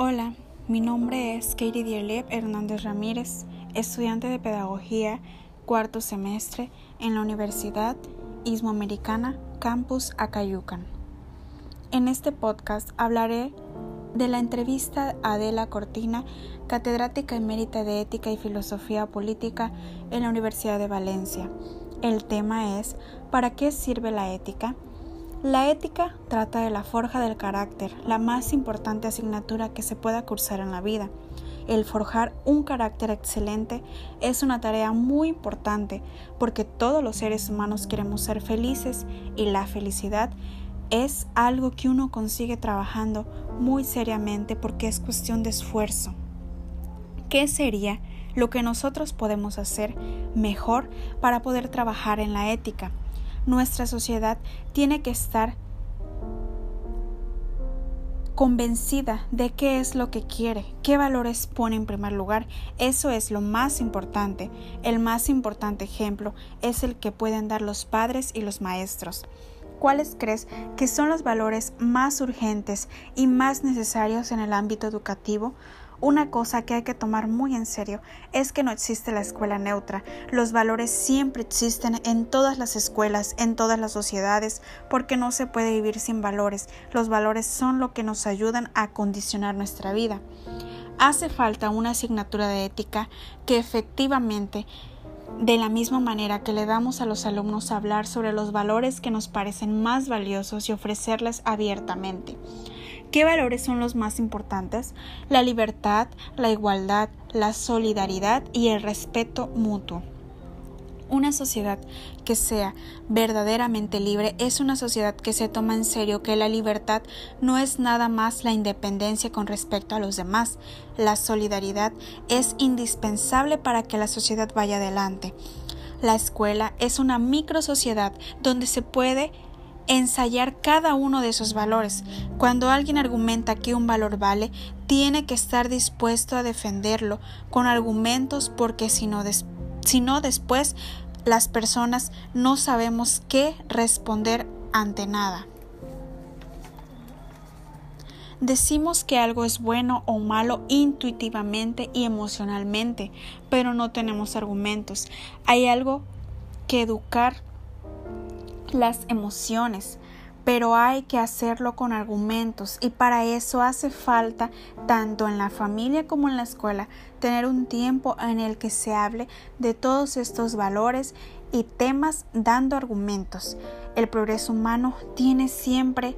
Hola, mi nombre es Katie Dierlep Hernández Ramírez, estudiante de Pedagogía, cuarto semestre en la Universidad Ismoamericana Campus Acayucan. En este podcast hablaré de la entrevista a Adela Cortina, catedrática emérita de Ética y Filosofía Política en la Universidad de Valencia. El tema es ¿Para qué sirve la ética? La ética trata de la forja del carácter, la más importante asignatura que se pueda cursar en la vida. El forjar un carácter excelente es una tarea muy importante porque todos los seres humanos queremos ser felices y la felicidad es algo que uno consigue trabajando muy seriamente porque es cuestión de esfuerzo. ¿Qué sería lo que nosotros podemos hacer mejor para poder trabajar en la ética? Nuestra sociedad tiene que estar convencida de qué es lo que quiere, qué valores pone en primer lugar. Eso es lo más importante. El más importante ejemplo es el que pueden dar los padres y los maestros. ¿Cuáles crees que son los valores más urgentes y más necesarios en el ámbito educativo? Una cosa que hay que tomar muy en serio es que no existe la escuela neutra. Los valores siempre existen en todas las escuelas, en todas las sociedades, porque no se puede vivir sin valores. Los valores son lo que nos ayudan a condicionar nuestra vida. Hace falta una asignatura de ética que efectivamente de la misma manera que le damos a los alumnos hablar sobre los valores que nos parecen más valiosos y ofrecerles abiertamente. ¿Qué valores son los más importantes? La libertad, la igualdad, la solidaridad y el respeto mutuo. Una sociedad que sea verdaderamente libre es una sociedad que se toma en serio que la libertad no es nada más la independencia con respecto a los demás. La solidaridad es indispensable para que la sociedad vaya adelante. La escuela es una micro sociedad donde se puede ensayar cada uno de esos valores. Cuando alguien argumenta que un valor vale, tiene que estar dispuesto a defenderlo con argumentos porque si no, después las personas no sabemos qué responder ante nada. Decimos que algo es bueno o malo intuitivamente y emocionalmente, pero no tenemos argumentos. Hay algo que educar las emociones, pero hay que hacerlo con argumentos y para eso hace falta, tanto en la familia como en la escuela, tener un tiempo en el que se hable de todos estos valores y temas dando argumentos. El progreso humano tiene siempre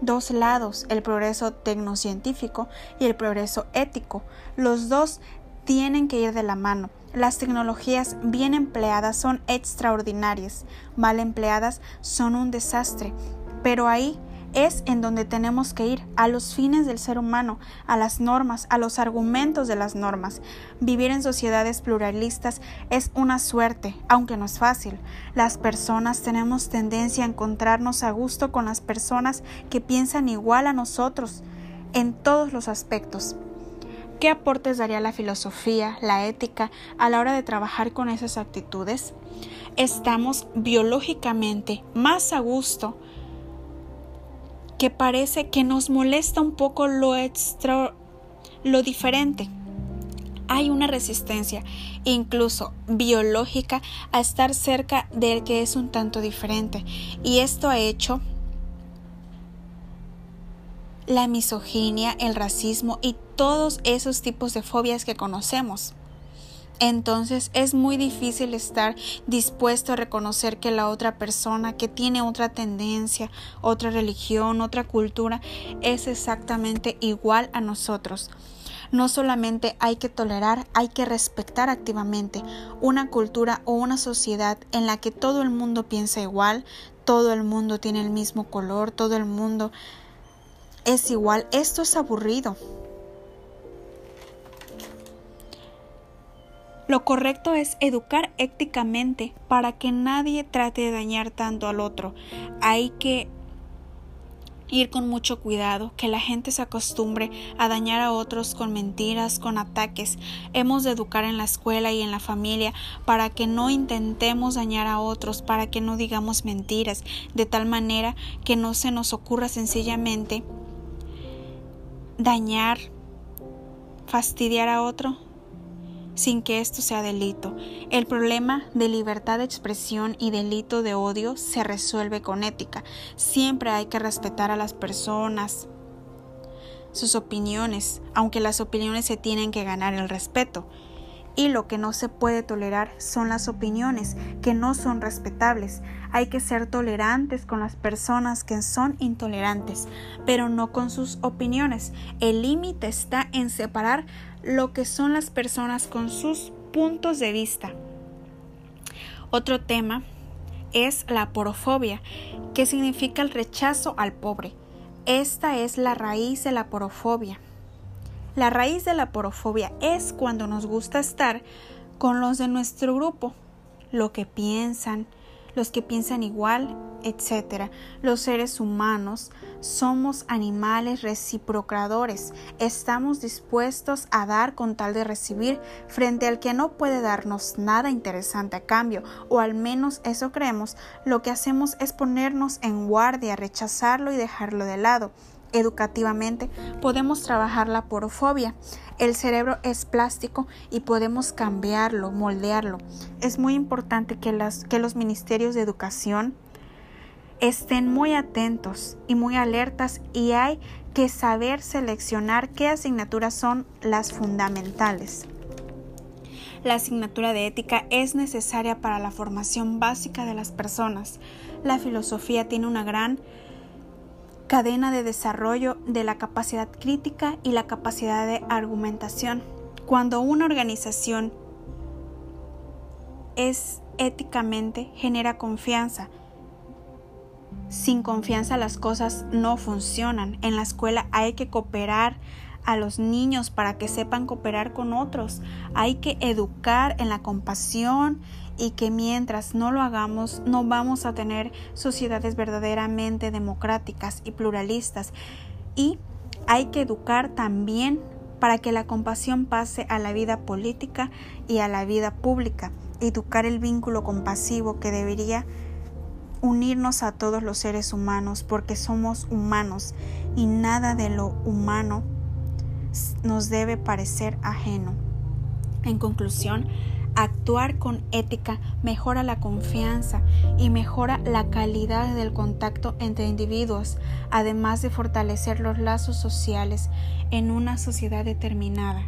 dos lados, el progreso tecnocientífico y el progreso ético. Los dos tienen que ir de la mano. Las tecnologías bien empleadas son extraordinarias, mal empleadas son un desastre, pero ahí es en donde tenemos que ir, a los fines del ser humano, a las normas, a los argumentos de las normas. Vivir en sociedades pluralistas es una suerte, aunque no es fácil. Las personas tenemos tendencia a encontrarnos a gusto con las personas que piensan igual a nosotros en todos los aspectos. ¿Qué aportes daría la filosofía, la ética a la hora de trabajar con esas actitudes? Estamos biológicamente más a gusto que parece que nos molesta un poco lo extra, lo diferente. Hay una resistencia, incluso biológica, a estar cerca del que es un tanto diferente. Y esto ha hecho la misoginia, el racismo y todos esos tipos de fobias que conocemos. Entonces es muy difícil estar dispuesto a reconocer que la otra persona que tiene otra tendencia, otra religión, otra cultura, es exactamente igual a nosotros. No solamente hay que tolerar, hay que respetar activamente una cultura o una sociedad en la que todo el mundo piensa igual, todo el mundo tiene el mismo color, todo el mundo es igual, esto es aburrido. Lo correcto es educar éticamente para que nadie trate de dañar tanto al otro. Hay que ir con mucho cuidado, que la gente se acostumbre a dañar a otros con mentiras, con ataques. Hemos de educar en la escuela y en la familia para que no intentemos dañar a otros, para que no digamos mentiras, de tal manera que no se nos ocurra sencillamente dañar fastidiar a otro sin que esto sea delito. El problema de libertad de expresión y delito de odio se resuelve con ética. Siempre hay que respetar a las personas, sus opiniones, aunque las opiniones se tienen que ganar el respeto. Y lo que no se puede tolerar son las opiniones que no son respetables. Hay que ser tolerantes con las personas que son intolerantes, pero no con sus opiniones. El límite está en separar lo que son las personas con sus puntos de vista. Otro tema es la porofobia, que significa el rechazo al pobre. Esta es la raíz de la porofobia. La raíz de la porofobia es cuando nos gusta estar con los de nuestro grupo, lo que piensan, los que piensan igual, etc. Los seres humanos somos animales reciprocadores. Estamos dispuestos a dar con tal de recibir frente al que no puede darnos nada interesante a cambio, o al menos eso creemos. Lo que hacemos es ponernos en guardia, rechazarlo y dejarlo de lado educativamente, podemos trabajar la porofobia. El cerebro es plástico y podemos cambiarlo, moldearlo. Es muy importante que, las, que los ministerios de educación estén muy atentos y muy alertas y hay que saber seleccionar qué asignaturas son las fundamentales. La asignatura de ética es necesaria para la formación básica de las personas. La filosofía tiene una gran cadena de desarrollo de la capacidad crítica y la capacidad de argumentación. Cuando una organización es éticamente, genera confianza. Sin confianza las cosas no funcionan. En la escuela hay que cooperar a los niños para que sepan cooperar con otros. Hay que educar en la compasión, y que mientras no lo hagamos no vamos a tener sociedades verdaderamente democráticas y pluralistas. Y hay que educar también para que la compasión pase a la vida política y a la vida pública. Educar el vínculo compasivo que debería unirnos a todos los seres humanos porque somos humanos y nada de lo humano nos debe parecer ajeno. En conclusión, Actuar con ética mejora la confianza y mejora la calidad del contacto entre individuos, además de fortalecer los lazos sociales en una sociedad determinada.